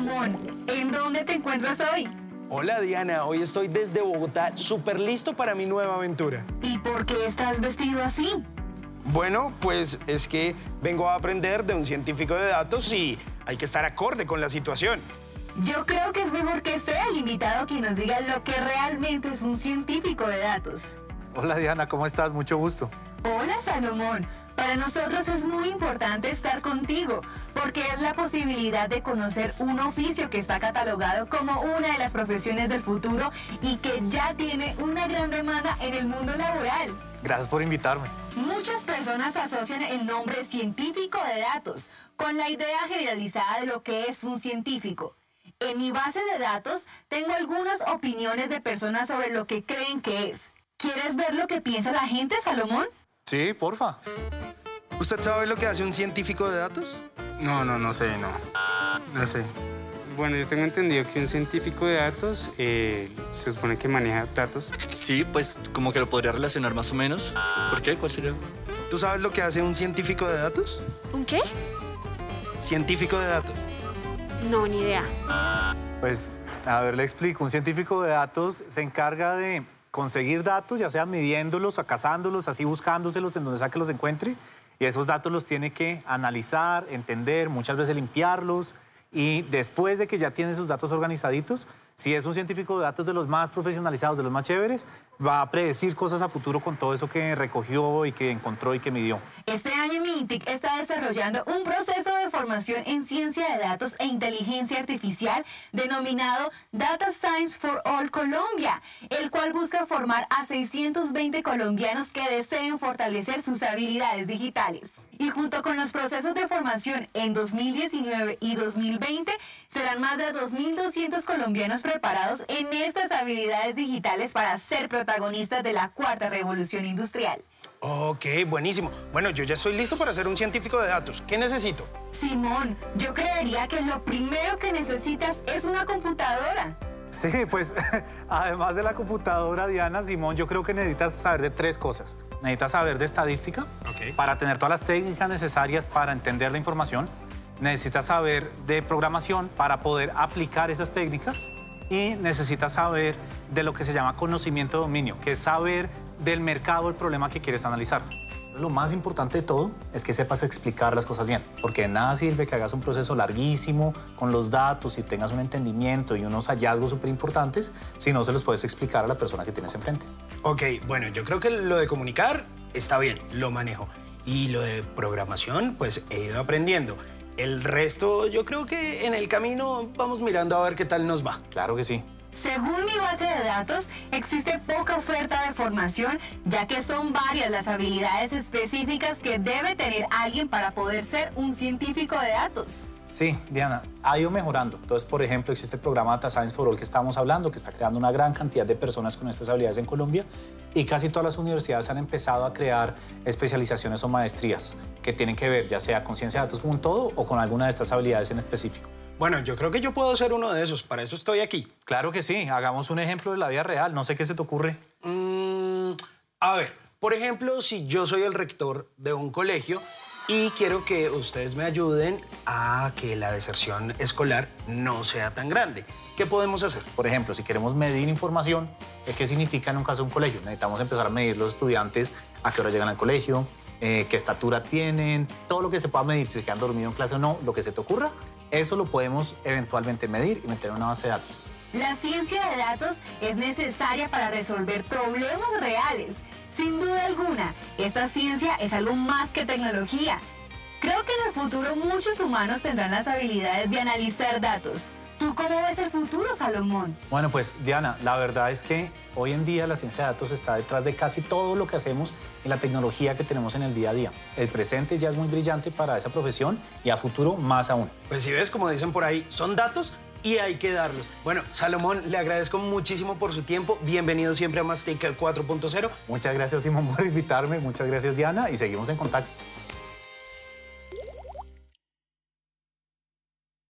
Simón. ¿En dónde te encuentras hoy? Hola Diana, hoy estoy desde Bogotá súper listo para mi nueva aventura. ¿Y por qué estás vestido así? Bueno, pues es que vengo a aprender de un científico de datos y hay que estar acorde con la situación. Yo creo que es mejor que sea el invitado quien nos diga lo que realmente es un científico de datos. Hola Diana, ¿cómo estás? Mucho gusto. Hola Salomón. Para nosotros es muy importante estar contigo porque es la posibilidad de conocer un oficio que está catalogado como una de las profesiones del futuro y que ya tiene una gran demanda en el mundo laboral. Gracias por invitarme. Muchas personas asocian el nombre científico de datos con la idea generalizada de lo que es un científico. En mi base de datos tengo algunas opiniones de personas sobre lo que creen que es. ¿Quieres ver lo que piensa la gente, Salomón? Sí, porfa. ¿Usted sabe lo que hace un científico de datos? No, no, no sé, no. No sé. Bueno, yo tengo entendido que un científico de datos eh, se supone que maneja datos. Sí, pues como que lo podría relacionar más o menos. ¿Por qué? ¿Cuál sería? ¿Tú sabes lo que hace un científico de datos? ¿Un qué? Científico de datos. No, ni idea. Pues, a ver, le explico. Un científico de datos se encarga de conseguir datos, ya sea midiéndolos, o cazándolos, así buscándoselos en donde sea que los encuentre. Y esos datos los tiene que analizar, entender, muchas veces limpiarlos. Y después de que ya tiene sus datos organizaditos, si es un científico de datos de los más profesionalizados, de los más chéveres, va a predecir cosas a futuro con todo eso que recogió y que encontró y que midió. Este año MINTIC está desarrollando un proceso de formación en ciencia de datos e inteligencia artificial denominado Data Science for All Colombia, el cual busca formar a 620 colombianos que deseen fortalecer sus habilidades digitales. Y junto con los procesos de formación en 2019 y 2020, serán más de 2.200 colombianos preparados en estas habilidades digitales para ser protagonistas de la cuarta revolución industrial. Ok, buenísimo. Bueno, yo ya estoy listo para ser un científico de datos. ¿Qué necesito? Simón, yo creería que lo primero que necesitas es una computadora. Sí, pues además de la computadora, Diana, Simón, yo creo que necesitas saber de tres cosas. Necesitas saber de estadística Ok. para tener todas las técnicas necesarias para entender la información. Necesitas saber de programación para poder aplicar esas técnicas. Y necesitas saber de lo que se llama conocimiento de dominio, que es saber del mercado el problema que quieres analizar. Lo más importante de todo es que sepas explicar las cosas bien, porque de nada sirve que hagas un proceso larguísimo con los datos y tengas un entendimiento y unos hallazgos súper importantes si no se los puedes explicar a la persona que tienes enfrente. Ok, bueno, yo creo que lo de comunicar está bien, lo manejo. Y lo de programación, pues he ido aprendiendo. El resto, yo creo que en el camino vamos mirando a ver qué tal nos va. Claro que sí. Según mi base de datos, existe poca oferta de formación, ya que son varias las habilidades específicas que debe tener alguien para poder ser un científico de datos. Sí, Diana, ha ido mejorando. Entonces, por ejemplo, existe el programa Data Science for All que estamos hablando, que está creando una gran cantidad de personas con estas habilidades en Colombia y casi todas las universidades han empezado a crear especializaciones o maestrías que tienen que ver ya sea con ciencia de datos como un todo o con alguna de estas habilidades en específico. Bueno, yo creo que yo puedo ser uno de esos, para eso estoy aquí. Claro que sí, hagamos un ejemplo de la vida real, no sé qué se te ocurre. Mm, a ver, por ejemplo, si yo soy el rector de un colegio y quiero que ustedes me ayuden a que la deserción escolar no sea tan grande, ¿qué podemos hacer? Por ejemplo, si queremos medir información, ¿eh, ¿qué significa en un caso un colegio? Necesitamos empezar a medir los estudiantes, a qué hora llegan al colegio, eh, qué estatura tienen, todo lo que se pueda medir, si se quedan dormidos en clase o no, lo que se te ocurra, eso lo podemos eventualmente medir y meter en una base de datos. La ciencia de datos es necesaria para resolver problemas reales. Sin duda alguna, esta ciencia es algo más que tecnología. Creo que en el futuro muchos humanos tendrán las habilidades de analizar datos. ¿Tú cómo ves el futuro, Salomón? Bueno, pues Diana, la verdad es que hoy en día la ciencia de datos está detrás de casi todo lo que hacemos y la tecnología que tenemos en el día a día. El presente ya es muy brillante para esa profesión y a futuro más aún. Pues si ves, como dicen por ahí, son datos y hay que darlos. Bueno, Salomón, le agradezco muchísimo por su tiempo. Bienvenido siempre a Mastica 4.0. Muchas gracias Simón por invitarme, muchas gracias Diana y seguimos en contacto.